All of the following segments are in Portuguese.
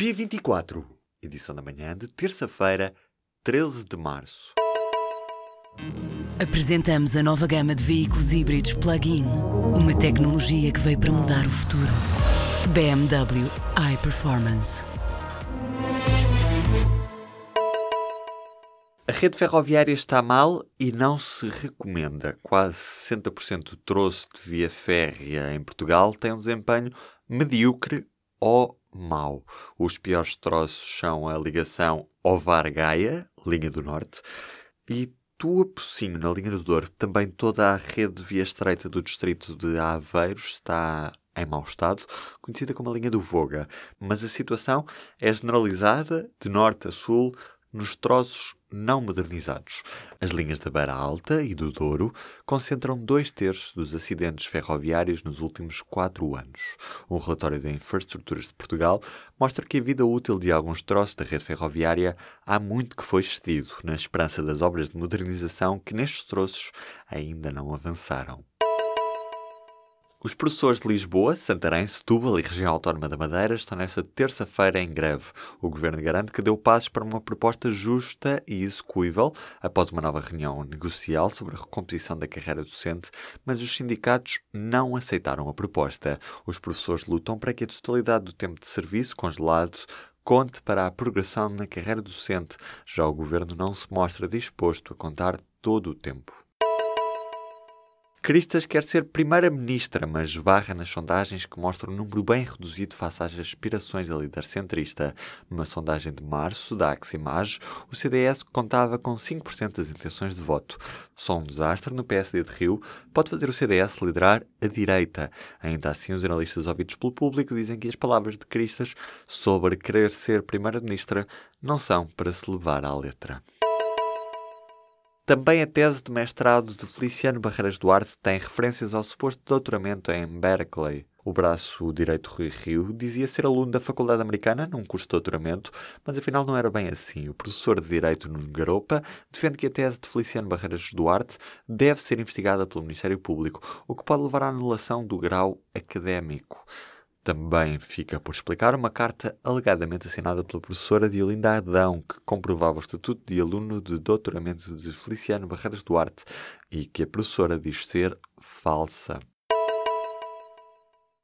P24, edição da manhã de terça-feira, 13 de março. Apresentamos a nova gama de veículos híbridos plug-in. Uma tecnologia que veio para mudar o futuro. BMW iPerformance. A rede ferroviária está mal e não se recomenda. Quase 60% do troço de via férrea em Portugal tem um desempenho medíocre ou mau. Os piores troços são a ligação Ovar-Gaia, linha do Norte, e Tua Pocinho, na linha do Douro. Também toda a rede de via estreita do distrito de Aveiro está em mau estado, conhecida como a linha do Voga. Mas a situação é generalizada de norte a sul nos troços não modernizados. As linhas da Beira Alta e do Douro concentram dois terços dos acidentes ferroviários nos últimos quatro anos. Um relatório da Infraestruturas de Portugal mostra que a vida útil de alguns troços da rede ferroviária há muito que foi excedido, na esperança das obras de modernização que nestes troços ainda não avançaram. Os professores de Lisboa, Santarém, Setúbal e Região Autónoma da Madeira estão nesta terça-feira em greve. O governo garante que deu passos para uma proposta justa e execuível após uma nova reunião negocial sobre a recomposição da carreira docente, mas os sindicatos não aceitaram a proposta. Os professores lutam para que a totalidade do tempo de serviço congelado conte para a progressão na carreira docente. Já o governo não se mostra disposto a contar todo o tempo. Cristas quer ser primeira-ministra, mas barra nas sondagens que mostram um número bem reduzido face às aspirações da líder centrista. Numa sondagem de março da Aximage, o CDS contava com 5% das intenções de voto. Só um desastre no PSD de Rio pode fazer o CDS liderar a direita. Ainda assim, os analistas ouvidos pelo público dizem que as palavras de Cristas sobre querer ser primeira-ministra não são para se levar à letra. Também a tese de mestrado de Feliciano Barreiras Duarte tem referências ao suposto doutoramento em Berkeley. O braço direito Rui Rio dizia ser aluno da Faculdade Americana num curso de doutoramento, mas afinal não era bem assim. O professor de Direito Nuno Garopa defende que a tese de Feliciano Barreiras Duarte deve ser investigada pelo Ministério Público, o que pode levar à anulação do grau académico. Também fica por explicar uma carta alegadamente assinada pela professora Diolinda Adão, que comprovava o estatuto de aluno de doutoramento de Feliciano Barreiras Duarte e que a professora diz ser falsa.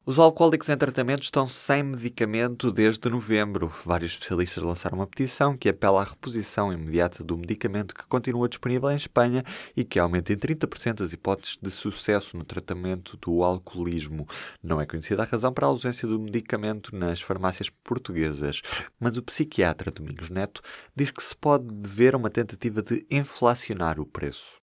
Os alcoólicos em tratamento estão sem medicamento desde novembro. Vários especialistas lançaram uma petição que apela à reposição imediata do medicamento que continua disponível em Espanha e que aumenta em 30% as hipóteses de sucesso no tratamento do alcoolismo. Não é conhecida a razão para a ausência do medicamento nas farmácias portuguesas, mas o psiquiatra Domingos Neto diz que se pode dever a uma tentativa de inflacionar o preço.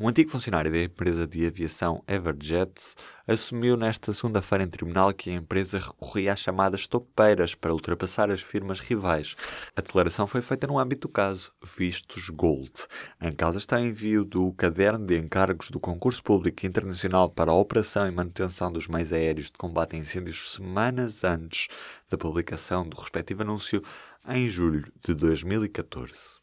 Um antigo funcionário da empresa de aviação Everjet assumiu nesta segunda-feira em tribunal que a empresa recorria às chamadas topeiras para ultrapassar as firmas rivais. A declaração foi feita no âmbito do caso Vistos Gold. Em causa está envio do caderno de encargos do concurso público internacional para a operação e manutenção dos meios aéreos de combate a incêndios semanas antes da publicação do respectivo anúncio em julho de 2014.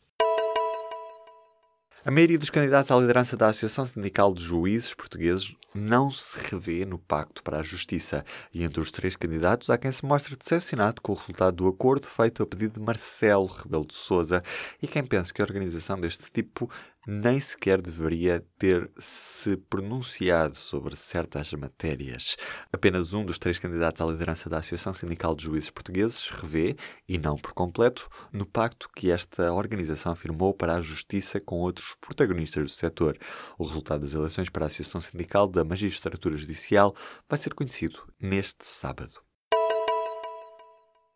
A maioria dos candidatos à liderança da Associação Sindical de Juízes Portugueses não se revê no Pacto para a Justiça, e entre os três candidatos há quem se mostre decepcionado com o resultado do acordo feito a pedido de Marcelo Rebelo de Sousa e quem pensa que a organização deste tipo nem sequer deveria ter se pronunciado sobre certas matérias. Apenas um dos três candidatos à liderança da Associação Sindical de Juízes Portugueses revê, e não por completo, no pacto que esta organização firmou para a justiça com outros protagonistas do setor. O resultado das eleições para a Associação Sindical da Magistratura Judicial vai ser conhecido neste sábado.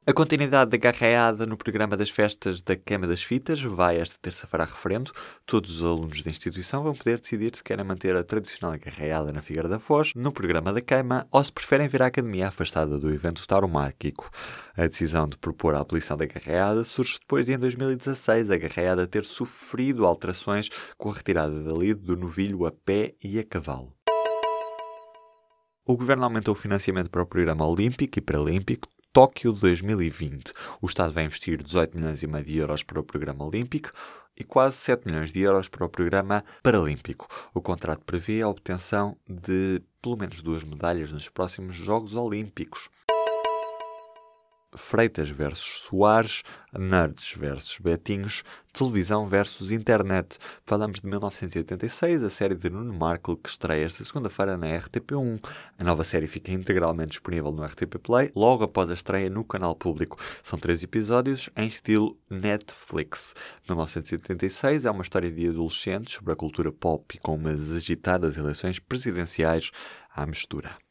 A continuidade da garreada no programa das festas da Queima das Fitas vai esta terça-feira a referendo. Todos os alunos da instituição vão poder decidir se querem manter a tradicional garreada na Figueira da Foz, no programa da queima, ou se preferem vir à academia afastada do evento tauromárquico. A decisão de propor a abolição da garreada surge depois de, em 2016, a garreada ter sofrido alterações com a retirada da lide do novilho a pé e a cavalo. O governo aumentou o financiamento para o programa olímpico e paralímpico, Tóquio 2020. O Estado vai investir 18 milhões e meio de euros para o programa olímpico e quase 7 milhões de euros para o programa paralímpico. O contrato prevê a obtenção de pelo menos duas medalhas nos próximos Jogos Olímpicos. Freitas versus Soares, Nerds versus Betinhos, Televisão versus Internet. Falamos de 1986, a série de Nuno Markle que estreia esta segunda-feira na RTP1. A nova série fica integralmente disponível no RTP Play logo após a estreia no canal público. São três episódios em estilo Netflix. 1986 é uma história de adolescentes sobre a cultura pop e com umas agitadas eleições presidenciais à mistura.